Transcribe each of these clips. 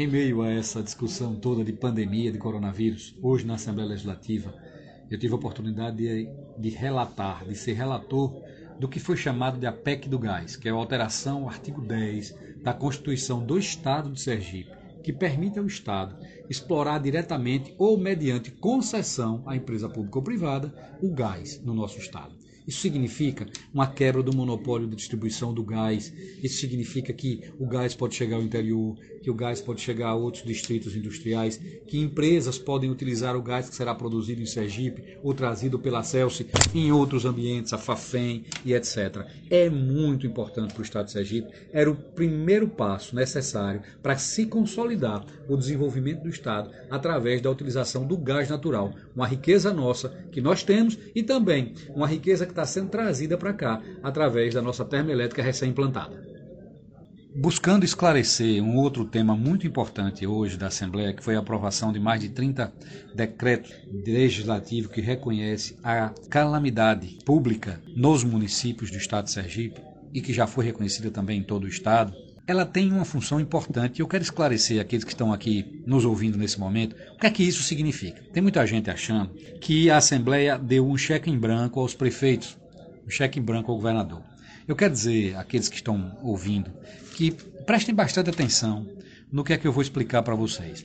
Em meio a essa discussão toda de pandemia, de coronavírus, hoje na Assembleia Legislativa, eu tive a oportunidade de, de relatar, de ser relator do que foi chamado de a PEC do Gás, que é a alteração ao artigo 10 da Constituição do Estado de Sergipe, que permite ao Estado explorar diretamente ou mediante concessão à empresa pública ou privada o gás no nosso Estado. Isso significa uma quebra do monopólio de distribuição do gás. Isso significa que o gás pode chegar ao interior, que o gás pode chegar a outros distritos industriais, que empresas podem utilizar o gás que será produzido em Sergipe ou trazido pela Celsi em outros ambientes, a Fafem e etc. É muito importante para o Estado de Sergipe. Era o primeiro passo necessário para se consolidar o desenvolvimento do Estado através da utilização do gás natural, uma riqueza nossa que nós temos e também uma riqueza que está sendo trazida para cá através da nossa termoelétrica recém-implantada. Buscando esclarecer um outro tema muito importante hoje da Assembleia, que foi a aprovação de mais de 30 decretos legislativos que reconhece a calamidade pública nos municípios do estado de Sergipe e que já foi reconhecida também em todo o estado, ela tem uma função importante eu quero esclarecer aqueles que estão aqui nos ouvindo nesse momento o que é que isso significa. Tem muita gente achando que a Assembleia deu um cheque em branco aos prefeitos, um cheque em branco ao governador. Eu quero dizer àqueles que estão ouvindo que prestem bastante atenção no que é que eu vou explicar para vocês.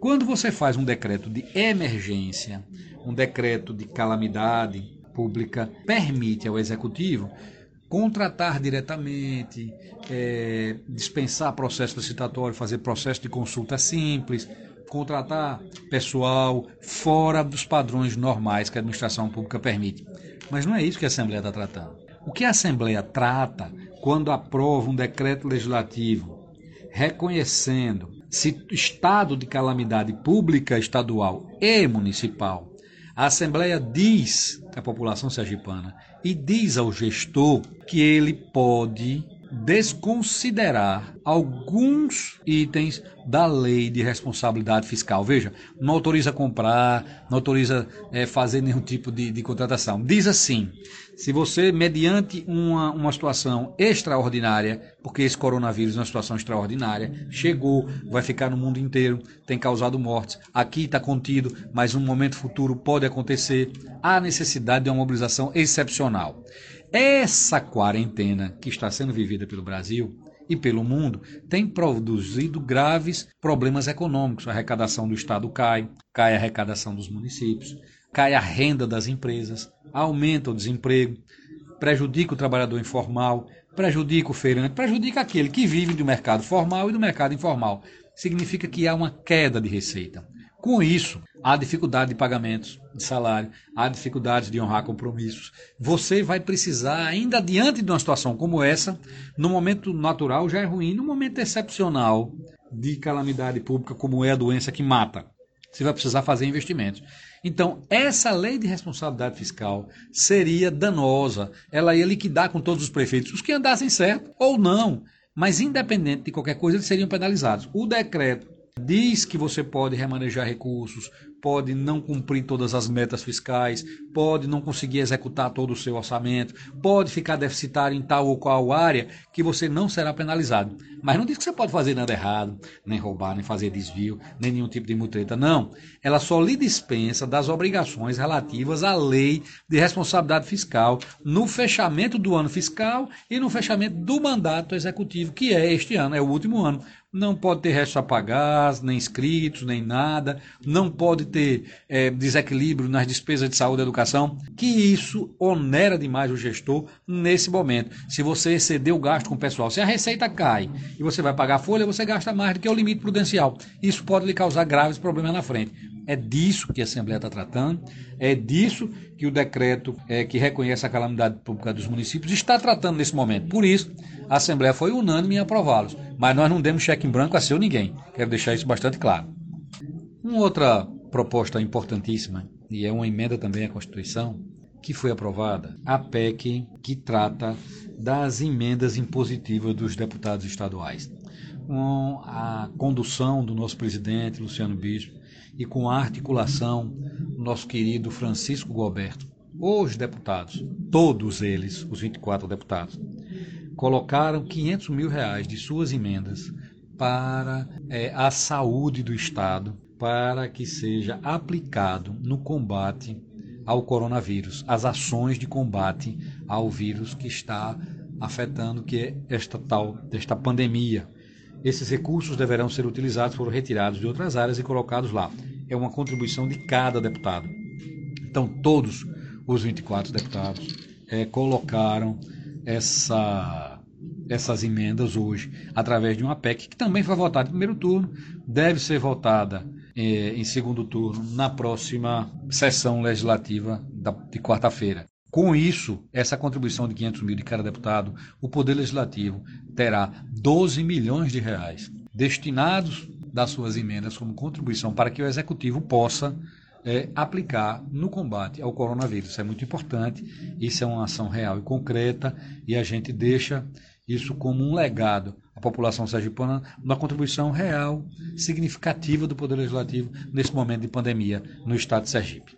Quando você faz um decreto de emergência, um decreto de calamidade pública, permite ao executivo contratar diretamente, é, dispensar processo licitatório, fazer processo de consulta simples, contratar pessoal fora dos padrões normais que a administração pública permite. Mas não é isso que a Assembleia está tratando. O que a Assembleia trata quando aprova um decreto legislativo reconhecendo se estado de calamidade pública, estadual e municipal, a Assembleia diz à população sergipana e diz ao gestor que ele pode desconsiderar alguns itens da lei de responsabilidade fiscal. Veja, não autoriza comprar, não autoriza é, fazer nenhum tipo de, de, contratação. Diz assim: se você, mediante uma, uma situação extraordinária, porque esse coronavírus é uma situação extraordinária, chegou, vai ficar no mundo inteiro, tem causado mortes, aqui está contido, mas um momento futuro pode acontecer, há necessidade de uma mobilização excepcional. Essa quarentena que está sendo vivida pelo Brasil e pelo mundo tem produzido graves problemas econômicos. A arrecadação do Estado cai, cai a arrecadação dos municípios, cai a renda das empresas, aumenta o desemprego, prejudica o trabalhador informal, prejudica o feirante, prejudica aquele que vive do mercado formal e do mercado informal. Significa que há uma queda de receita. Com isso, há dificuldade de pagamentos de salário, há dificuldades de honrar compromissos. Você vai precisar, ainda diante de uma situação como essa, no momento natural já é ruim, no momento excepcional de calamidade pública, como é a doença que mata, você vai precisar fazer investimentos. Então, essa lei de responsabilidade fiscal seria danosa. Ela ia liquidar com todos os prefeitos, os que andassem certo ou não. Mas, independente de qualquer coisa, eles seriam penalizados. O decreto diz que você pode remanejar recursos, pode não cumprir todas as metas fiscais, pode não conseguir executar todo o seu orçamento, pode ficar deficitário em tal ou qual área que você não será penalizado. Mas não diz que você pode fazer nada errado, nem roubar, nem fazer desvio, nem nenhum tipo de mutreta. Não. Ela só lhe dispensa das obrigações relativas à lei de responsabilidade fiscal no fechamento do ano fiscal e no fechamento do mandato executivo, que é este ano, é o último ano não pode ter restos a pagar, nem inscritos, nem nada, não pode ter é, desequilíbrio nas despesas de saúde e educação, que isso onera demais o gestor nesse momento. Se você exceder o gasto com o pessoal, se a receita cai e você vai pagar a folha, você gasta mais do que o limite prudencial. Isso pode lhe causar graves problemas na frente. É disso que a Assembleia está tratando, é disso que o decreto é, que reconhece a calamidade pública dos municípios está tratando nesse momento. Por isso, a Assembleia foi unânime em aprová-los. Mas nós não demos cheque em branco a seu ninguém. Quero deixar isso bastante claro. Uma outra proposta importantíssima, e é uma emenda também à Constituição, que foi aprovada, a PEC que trata das emendas impositivas dos deputados estaduais. Com a condução do nosso presidente, Luciano Bispo, e com a articulação do nosso querido Francisco Goberto, os deputados, todos eles, os 24 deputados, colocaram 500 mil reais de suas emendas para é, a saúde do Estado, para que seja aplicado no combate ao coronavírus, as ações de combate ao vírus que está afetando que é esta tal desta pandemia. Esses recursos deverão ser utilizados, foram retirados de outras áreas e colocados lá. É uma contribuição de cada deputado. Então todos os 24 deputados é, colocaram essa essas emendas hoje através de uma PEC que também foi votada em primeiro turno, deve ser votada eh, em segundo turno na próxima sessão legislativa da, de quarta-feira. Com isso, essa contribuição de 500 mil de cada deputado, o Poder Legislativo terá 12 milhões de reais destinados das suas emendas como contribuição para que o Executivo possa é, aplicar no combate ao coronavírus. Isso é muito importante, isso é uma ação real e concreta e a gente deixa isso como um legado à população sergipana, uma contribuição real, significativa do Poder Legislativo nesse momento de pandemia no Estado de Sergipe.